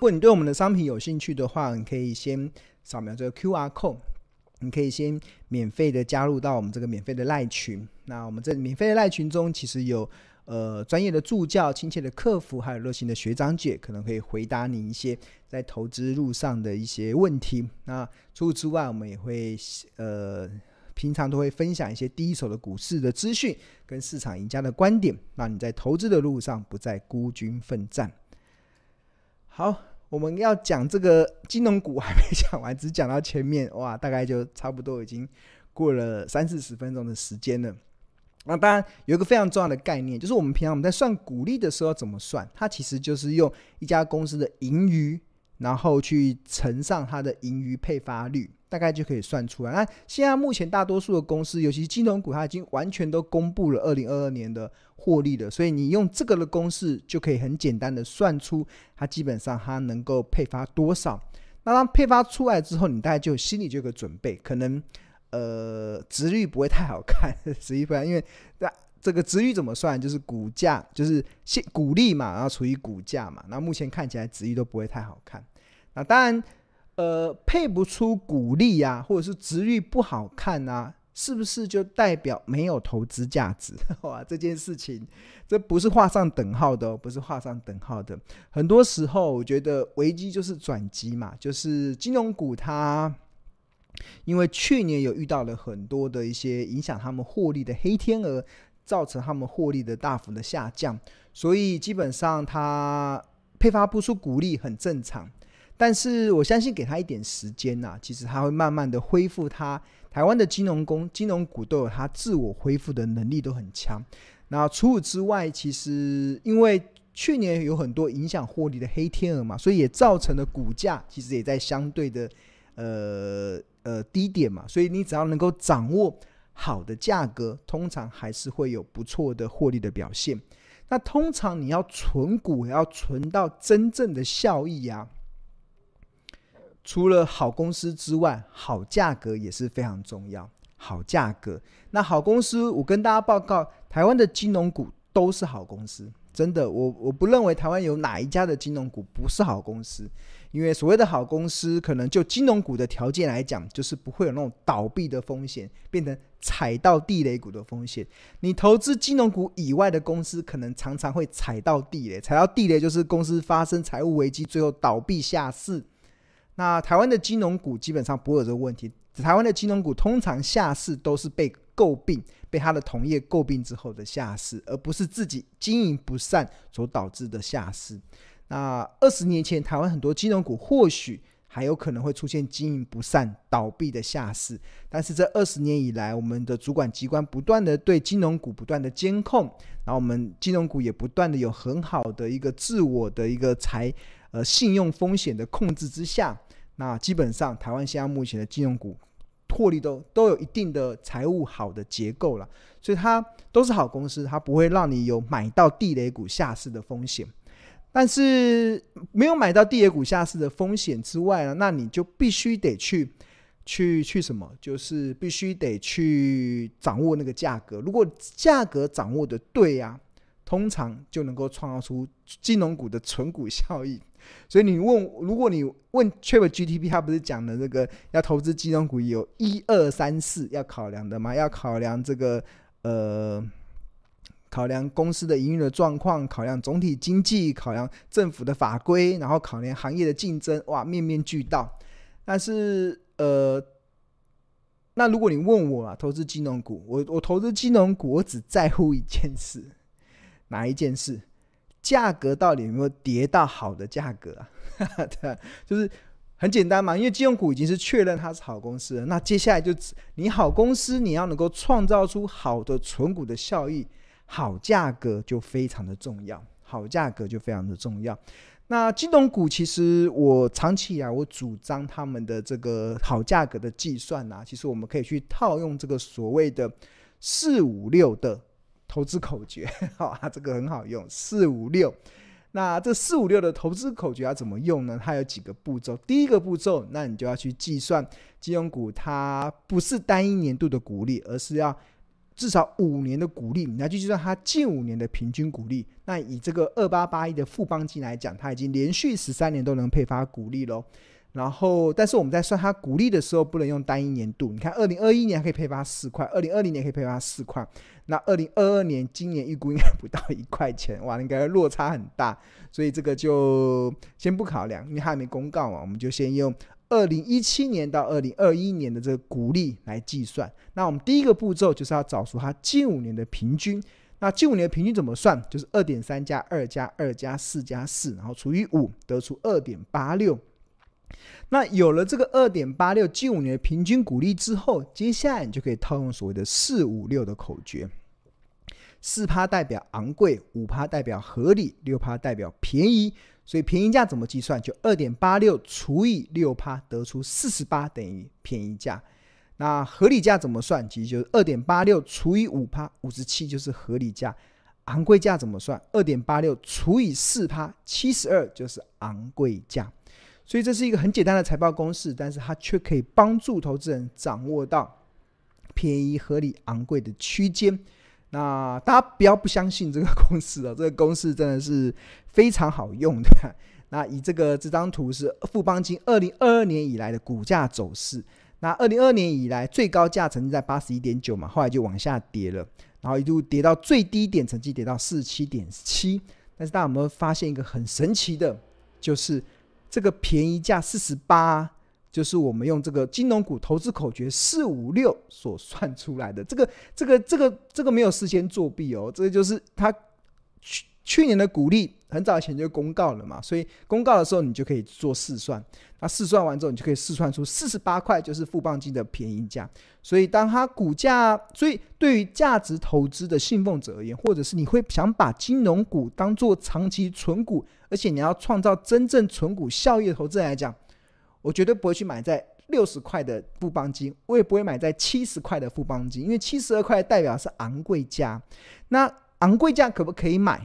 如果你对我们的商品有兴趣的话，你可以先扫描这个 QR code，你可以先免费的加入到我们这个免费的赖群。那我们这免费的赖群中，其实有呃专业的助教、亲切的客服，还有热心的学长姐，可能可以回答你一些在投资路上的一些问题。那除此之外，我们也会呃。平常都会分享一些第一手的股市的资讯跟市场赢家的观点，让你在投资的路上不再孤军奋战。好，我们要讲这个金融股还没讲完，只讲到前面，哇，大概就差不多已经过了三四十分钟的时间了。那当然有一个非常重要的概念，就是我们平常我们在算股利的时候怎么算？它其实就是用一家公司的盈余，然后去乘上它的盈余配发率。大概就可以算出来。那现在目前大多数的公司，尤其是金融股，它已经完全都公布了二零二二年的获利了。所以你用这个的公式，就可以很简单的算出它基本上它能够配发多少。那当配发出来之后，你大概就心里就有个准备，可能呃，值率不会太好看，十一分，因为那这个值率怎么算？就是股价，就是现股利嘛，然后除以股价嘛。那目前看起来值率都不会太好看。那当然。呃，配不出股利啊，或者是值率不好看啊，是不是就代表没有投资价值？哇，这件事情这不是画上等号的哦，不是画上等号的。很多时候，我觉得危机就是转机嘛，就是金融股它因为去年有遇到了很多的一些影响他们获利的黑天鹅，造成他们获利的大幅的下降，所以基本上它配发不出股利很正常。但是我相信给他一点时间呐、其实他会慢慢的恢复他。台湾的金融工、金融股都有它自我恢复的能力，都很强。那除此之外，其实因为去年有很多影响获利的黑天鹅嘛，所以也造成了股价其实也在相对的呃呃低点嘛。所以你只要能够掌握好的价格，通常还是会有不错的获利的表现。那通常你要存股，要存到真正的效益啊。除了好公司之外，好价格也是非常重要。好价格，那好公司，我跟大家报告，台湾的金融股都是好公司，真的，我我不认为台湾有哪一家的金融股不是好公司。因为所谓的好公司，可能就金融股的条件来讲，就是不会有那种倒闭的风险，变成踩到地雷股的风险。你投资金融股以外的公司，可能常常会踩到地雷，踩到地雷就是公司发生财务危机，最后倒闭下市。那台湾的金融股基本上不会有这个问题。台湾的金融股通常下市都是被诟病，被他的同业诟病之后的下市，而不是自己经营不善所导致的下市。那二十年前，台湾很多金融股或许还有可能会出现经营不善、倒闭的下市，但是这二十年以来，我们的主管机关不断的对金融股不断的监控，然后我们金融股也不断的有很好的一个自我的一个财呃信用风险的控制之下。那基本上，台湾现在目前的金融股获利都都有一定的财务好的结构了，所以它都是好公司，它不会让你有买到地雷股下市的风险。但是没有买到地雷股下市的风险之外呢，那你就必须得去去去什么？就是必须得去掌握那个价格。如果价格掌握的对呀、啊，通常就能够创造出金融股的存股效益。所以你问，如果你问 ChatGPT，他不是讲的这个要投资金融股有一二三四要考量的吗？要考量这个呃，考量公司的营运的状况，考量总体经济，考量政府的法规，然后考量行业的竞争，哇，面面俱到。但是呃，那如果你问我啊，投资金融股，我我投资金融股，我只在乎一件事，哪一件事？价格到底有没有跌到好的价格啊？对，就是很简单嘛，因为金融股已经是确认它是好公司了。那接下来就你好公司，你要能够创造出好的存股的效益，好价格就非常的重要。好价格就非常的重要。那金融股其实我长期以来我主张他们的这个好价格的计算啊，其实我们可以去套用这个所谓的四五六的。投资口诀，好啊，这个很好用，四五六。那这四五六的投资口诀要怎么用呢？它有几个步骤。第一个步骤，那你就要去计算金融股它不是单一年度的股利，而是要至少五年的股利，你要去计算它近五年的平均股利。那以这个二八八一的富邦金来讲，它已经连续十三年都能配发股利喽。然后，但是我们在算它股利的时候，不能用单一年度。你看，二零二一年还可以配发四块，二零二零年可以配发四块，那二零二二年今年预估应该不到一块钱，哇，应该落差很大。所以这个就先不考量，因为它还没公告嘛，我们就先用。二零一七年到二零二一年的这个股利来计算，那我们第一个步骤就是要找出它近五年的平均。那近五年的平均怎么算？就是二点三加二加二加四加四，然后除以五，得出二点八六。那有了这个二点八六近五年的平均股利之后，接下来你就可以套用所谓的四五六的口诀。四趴代表昂贵，五趴代表合理，六趴代表便宜。所以便宜价怎么计算？就二点八六除以六趴，得出四十八等于便宜价。那合理价怎么算？其实就是二点八六除以五趴，五十七就是合理价。昂贵价怎么算？二点八六除以四趴，七十二就是昂贵价。所以这是一个很简单的财报公式，但是它却可以帮助投资人掌握到便宜、合理、昂贵的区间。那大家不要不相信这个公式哦，这个公式真的是非常好用的。那以这个这张图是富邦金二零二二年以来的股价走势。那二零二二年以来最高价曾经在八十一点九嘛，后来就往下跌了，然后一度跌到最低点，曾经跌到四十七点七。但是大家有没有发现一个很神奇的，就是这个便宜价四十八。就是我们用这个金融股投资口诀四五六所算出来的，这个这个这个这个没有事先作弊哦，这个就是他去去年的股利很早以前就公告了嘛，所以公告的时候你就可以做试算，那试算完之后你就可以试算出四十八块就是富邦金的便宜价，所以当它股价，所以对于价值投资的信奉者而言，或者是你会想把金融股当做长期存股，而且你要创造真正存股效益的投资人来讲。我绝对不会去买在六十块的富邦金，我也不会买在七十块的富邦金，因为七十二块代表是昂贵价。那昂贵价可不可以买？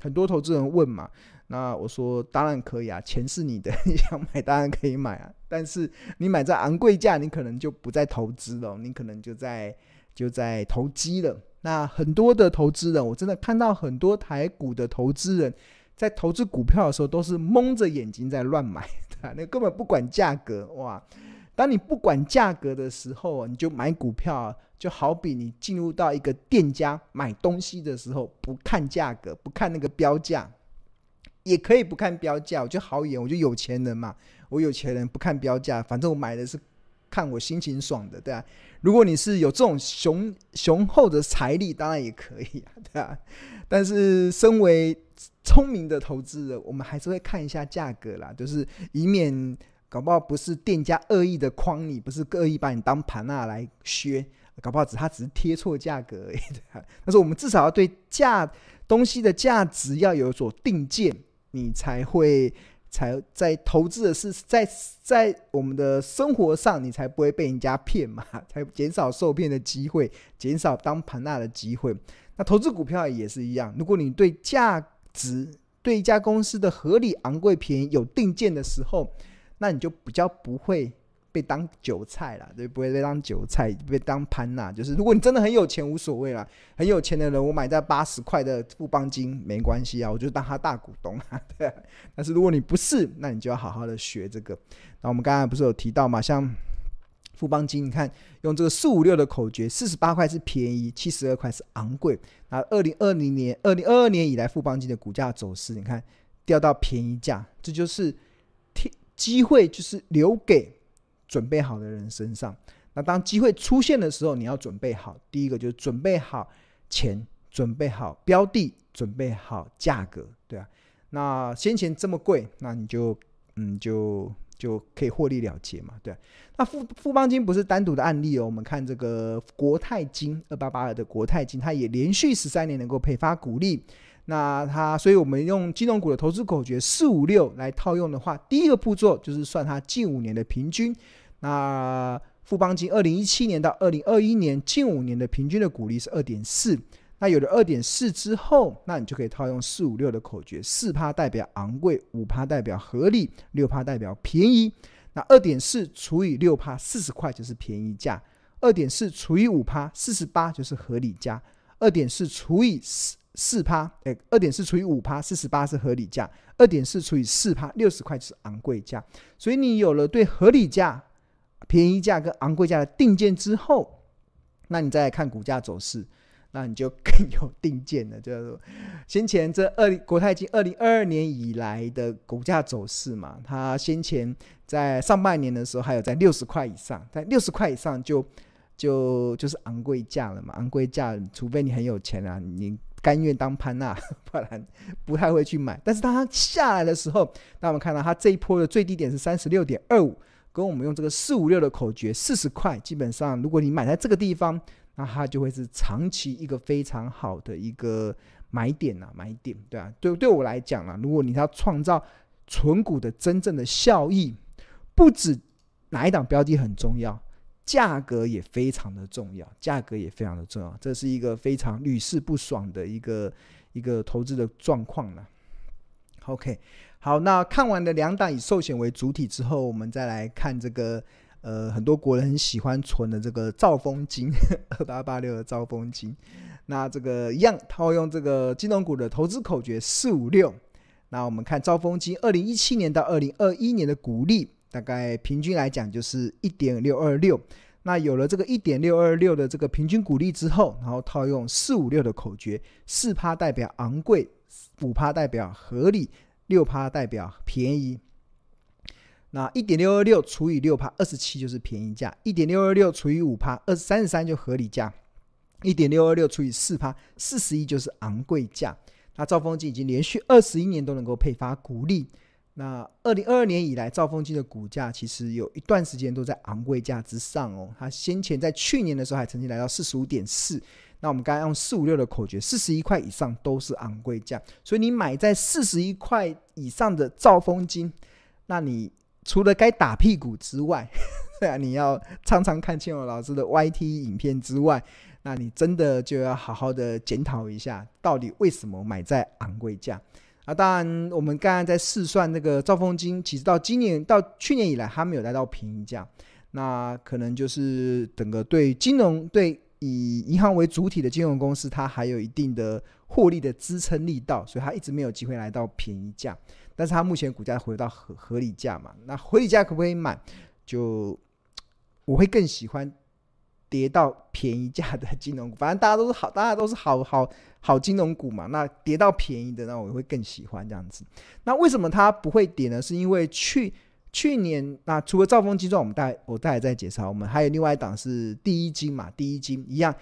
很多投资人问嘛。那我说当然可以啊，钱是你的，你想买当然可以买啊。但是你买在昂贵价，你可能就不再投资了，你可能就在就在投机了。那很多的投资人，我真的看到很多台股的投资人在投资股票的时候，都是蒙着眼睛在乱买。那根本不管价格哇！当你不管价格的时候，你就买股票，就好比你进入到一个店家买东西的时候，不看价格，不看那个标价，也可以不看标价，我就好演，我就有钱人嘛，我有钱人不看标价，反正我买的是看我心情爽的，对啊。如果你是有这种雄雄厚的财力，当然也可以啊，对啊。但是身为聪明的投资人，我们还是会看一下价格啦，就是以免搞不好不是店家恶意的诓你，不是恶意把你当盘那来削，搞不好只他只是贴错价格而已。但是我们至少要对价东西的价值要有所定见，你才会才在投资的是在在我们的生活上，你才不会被人家骗嘛，才减少受骗的机会，减少当盘那的机会。那投资股票也是一样，如果你对价值对一家公司的合理、昂贵、便宜有定见的时候，那你就比较不会被当韭菜了，对，不会被当韭菜，被当盘那。就是如果你真的很有钱，无所谓啦，很有钱的人，我买在八十块的富邦金没关系啊，我就当他大股东啊，对。但是如果你不是，那你就要好好的学这个。那我们刚才不是有提到嘛，像。富邦金，你看用这个四五六的口诀，四十八块是便宜，七十二块是昂贵。那二零二零年、二零二二年以来，富邦金的股价走势，你看掉到便宜价，这就是机会，就是留给准备好的人身上。那当机会出现的时候，你要准备好。第一个就是准备好钱，准备好标的，准备好价格，对啊。那先前这么贵，那你就嗯就。就可以获利了结嘛，对。那富富邦金不是单独的案例哦，我们看这个国泰金二八八二的国泰金，它也连续十三年能够配发股利。那它，所以我们用金融股的投资口诀四五六来套用的话，第一个步骤就是算它近五年的平均。那富邦金二零一七年到二零二一年近五年的平均的股利是二点四。那有了二点四之后，那你就可以套用四五六的口诀，四趴代表昂贵，五趴代表合理，六趴代表便宜。那二点四除以六趴，四十块就是便宜价。二点四除以五趴，四十八就是合理价。二点四除以四趴，哎，二点四除以五趴，四十八是合理价。二点四除以四趴，六十块是昂贵价。所以你有了对合理价、便宜价跟昂贵价的定见之后，那你再看股价走势。那你就更有定见了，就是先前这二国泰金二零二二年以来的股价走势嘛，它先前在上半年的时候还有在六十块以上，在六十块以上就就就是昂贵价了嘛，昂贵价，除非你很有钱啊，你甘愿当潘娜，不然不太会去买。但是当它下来的时候，那我们看到它这一波的最低点是三十六点二五，跟我们用这个四五六的口诀，四十块，基本上如果你买在这个地方。那它就会是长期一个非常好的一个买点呐，买点，对啊，对，对我来讲啊，如果你要创造存股的真正的效益，不止哪一档标的很重要，价格也非常的重要，价格也非常的重要，这是一个非常屡试不爽的一个一个投资的状况了。OK，好，那看完了两档以寿险为主体之后，我们再来看这个。呃，很多国人很喜欢存的这个兆丰金，二八八六的兆丰金，那这个一样套用这个金融股的投资口诀四五六。那我们看兆丰金二零一七年到二零二一年的股利，大概平均来讲就是一点六二六。那有了这个一点六二六的这个平均股利之后，然后套用四五六的口诀，四趴代表昂贵，五趴代表合理，六趴代表便宜。那一点六二六除以六趴，二十七就是便宜价；一点六二六除以五趴，二三十三就合理价；一点六二六除以四趴，四十一就是昂贵价。那兆丰金已经连续二十一年都能够配发股利。那二零二二年以来，兆丰金的股价其实有一段时间都在昂贵价之上哦。它先前在去年的时候还曾经来到四十五点四。那我们刚刚用四五六的口诀，四十一块以上都是昂贵价。所以你买在四十一块以上的兆丰金，那你。除了该打屁股之外，对啊，你要常常看建宏老师的 YT 影片之外，那你真的就要好好的检讨一下，到底为什么买在昂贵价？啊，当然，我们刚刚在试算那个兆丰金，其实到今年到去年以来，它没有来到便宜价，那可能就是整个对金融对以银行为主体的金融公司，它还有一定的获利的支撑力道，所以它一直没有机会来到便宜价。但是它目前股价回到合合理价嘛？那合理价可不可以买？就我会更喜欢跌到便宜价的金融股。反正大家都是好，大家都是好好好金融股嘛。那跌到便宜的，那我会更喜欢这样子。那为什么它不会跌呢？是因为去去年那除了兆丰金之外，我们大我大概再介绍，我们还有另外一档是第一金嘛，第一金一样。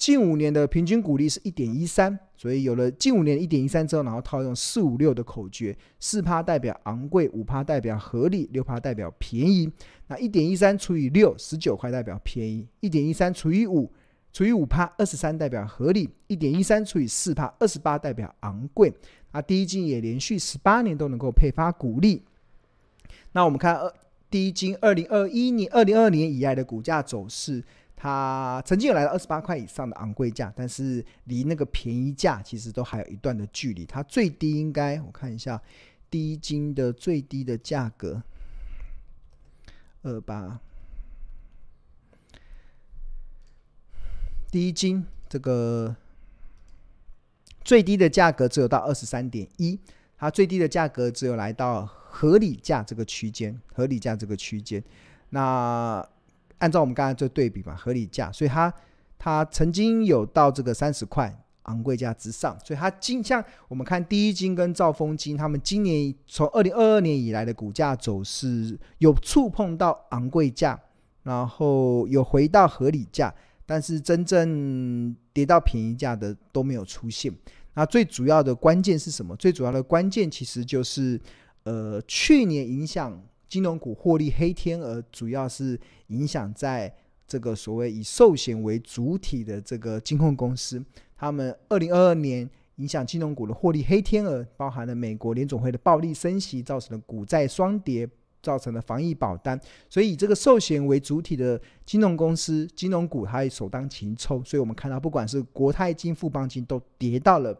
近五年的平均股利是一点一三，所以有了近五年一点一三之后，然后套用四五六的口诀，四趴代表昂贵，五趴代表合理，六趴代表便宜。那一点一三除以六，十九块代表便宜；一点一三除以五，除以五趴，二十三代表合理；一点一三除以四趴，二十八代表昂贵。那第一金也连续十八年都能够配发股利。那我们看二第一金二零二一年、二零二二年以来的股价走势。它曾经有来到二十八块以上的昂贵价，但是离那个便宜价其实都还有一段的距离。它最低应该我看一下，第一金的最低的价格二八，第一金这个最低的价格只有到二十三点一，它最低的价格只有来到合理价这个区间，合理价这个区间，那。按照我们刚才这对比嘛，合理价，所以它它曾经有到这个三十块昂贵价之上，所以它今像我们看第一金跟兆丰金，他们今年从二零二二年以来的股价走势有触碰到昂贵价，然后有回到合理价，但是真正跌到便宜价的都没有出现。那最主要的关键是什么？最主要的关键其实就是呃去年影响。金融股获利黑天鹅，主要是影响在这个所谓以寿险为主体的这个金控公司，他们二零二二年影响金融股的获利黑天鹅，包含了美国联总会的暴力升息，造成了股债双跌，造成了防疫保单，所以以这个寿险为主体的金融公司、金融股，它首当其冲。所以我们看到，不管是国泰金、富邦金，都跌到了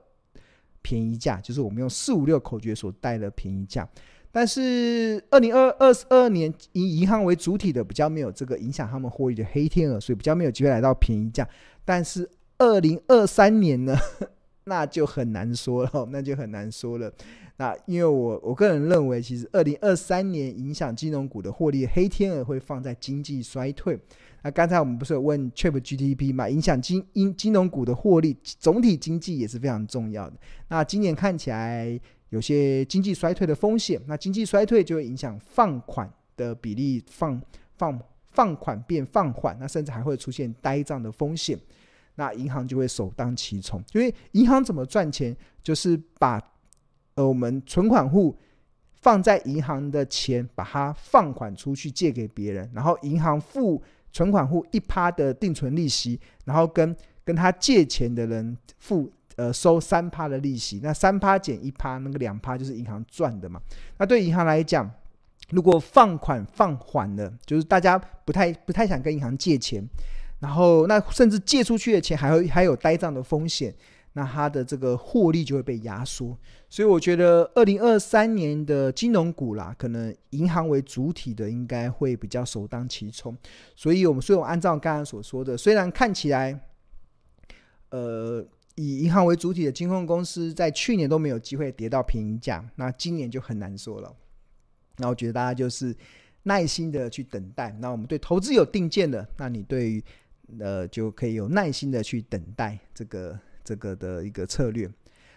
便宜价，就是我们用四五六口诀所带的便宜价。但是二零二二二年以银行为主体的比较没有这个影响他们获利的黑天鹅，所以比较没有机会来到便宜价。但是二零二三年呢，那就很难说了，那就很难说了。那因为我我个人认为，其实二零二三年影响金融股的获利黑天鹅会放在经济衰退。那刚才我们不是有问 ChatGPT 嘛？影响金金金融股的获利，总体经济也是非常重要的。那今年看起来有些经济衰退的风险，那经济衰退就会影响放款的比例放放放款变放缓，那甚至还会出现呆账的风险。那银行就会首当其冲，因为银行怎么赚钱，就是把呃我们存款户放在银行的钱，把它放款出去借给别人，然后银行付。存款户一趴的定存利息，然后跟跟他借钱的人付呃收三趴的利息，那三趴减一趴，那个两趴就是银行赚的嘛。那对银行来讲，如果放款放缓了，就是大家不太不太想跟银行借钱，然后那甚至借出去的钱还会还有呆账的风险。那它的这个获利就会被压缩，所以我觉得二零二三年的金融股啦，可能银行为主体的应该会比较首当其冲。所以我们所以我按照刚刚所说的，虽然看起来，呃，以银行为主体的金控公司在去年都没有机会跌到平价，那今年就很难说了。那我觉得大家就是耐心的去等待。那我们对投资有定见的，那你对于呃就可以有耐心的去等待这个。这个的一个策略，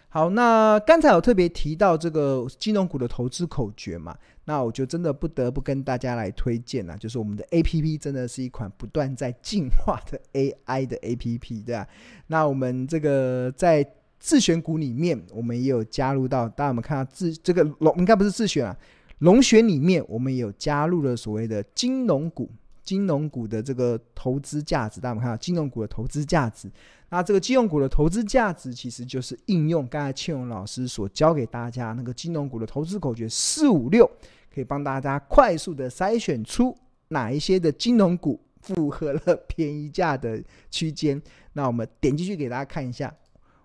好，那刚才有特别提到这个金融股的投资口诀嘛，那我就真的不得不跟大家来推荐了，就是我们的 APP 真的是一款不断在进化的 AI 的 APP，对吧？那我们这个在自选股里面，我们也有加入到，大家有没有看到自这个龙应该不是自选啊，龙选里面我们也有加入了所谓的金融股。金融股的这个投资价值，大家有没有看到金融股的投资价值？那这个金融股的投资价值，其实就是应用刚才庆荣老师所教给大家那个金融股的投资口诀四五六，可以帮大家快速的筛选出哪一些的金融股符合了便宜价的区间。那我们点进去给大家看一下，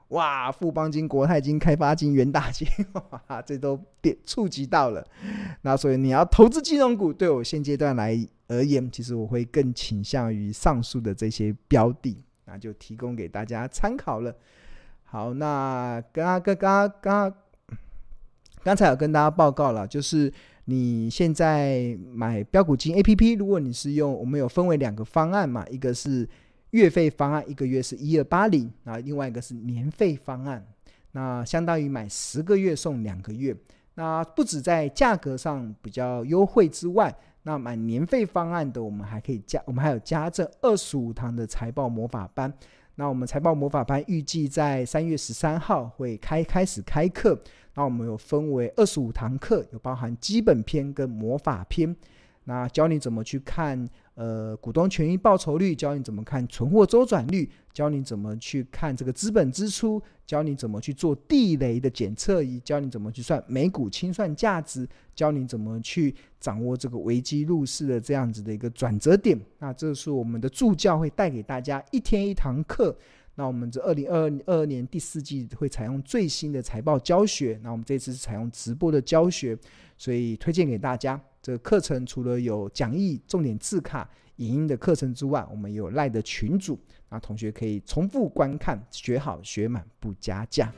哇，富邦金、国泰金、开发金、元大金，哇，这都点触及到了。那所以你要投资金融股，对我现阶段来。而言，其实我会更倾向于上述的这些标的，那就提供给大家参考了。好，那刚刚刚刚刚刚才有跟大家报告了，就是你现在买标股金 APP，如果你是用，我们有分为两个方案嘛，一个是月费方案，一个月是一二八零，啊，另外一个是年费方案，那相当于买十个月送两个月，那不止在价格上比较优惠之外。那满年费方案的，我们还可以加，我们还有加这二十五堂的财报魔法班。那我们财报魔法班预计在三月十三号会开开始开课。那我们有分为二十五堂课，有包含基本篇跟魔法篇。那教你怎么去看。呃，股东权益报酬率，教你怎么看存货周转率，教你怎么去看这个资本支出，教你怎么去做地雷的检测仪，教你怎么去算每股清算价值，教你怎么去掌握这个危机入市的这样子的一个转折点。那这是我们的助教会带给大家一天一堂课。那我们这二零二二年第四季会采用最新的财报教学。那我们这次是采用直播的教学，所以推荐给大家。这个课程除了有讲义、重点字卡、影音的课程之外，我们有赖的群组，那同学可以重复观看，学好学满不加价。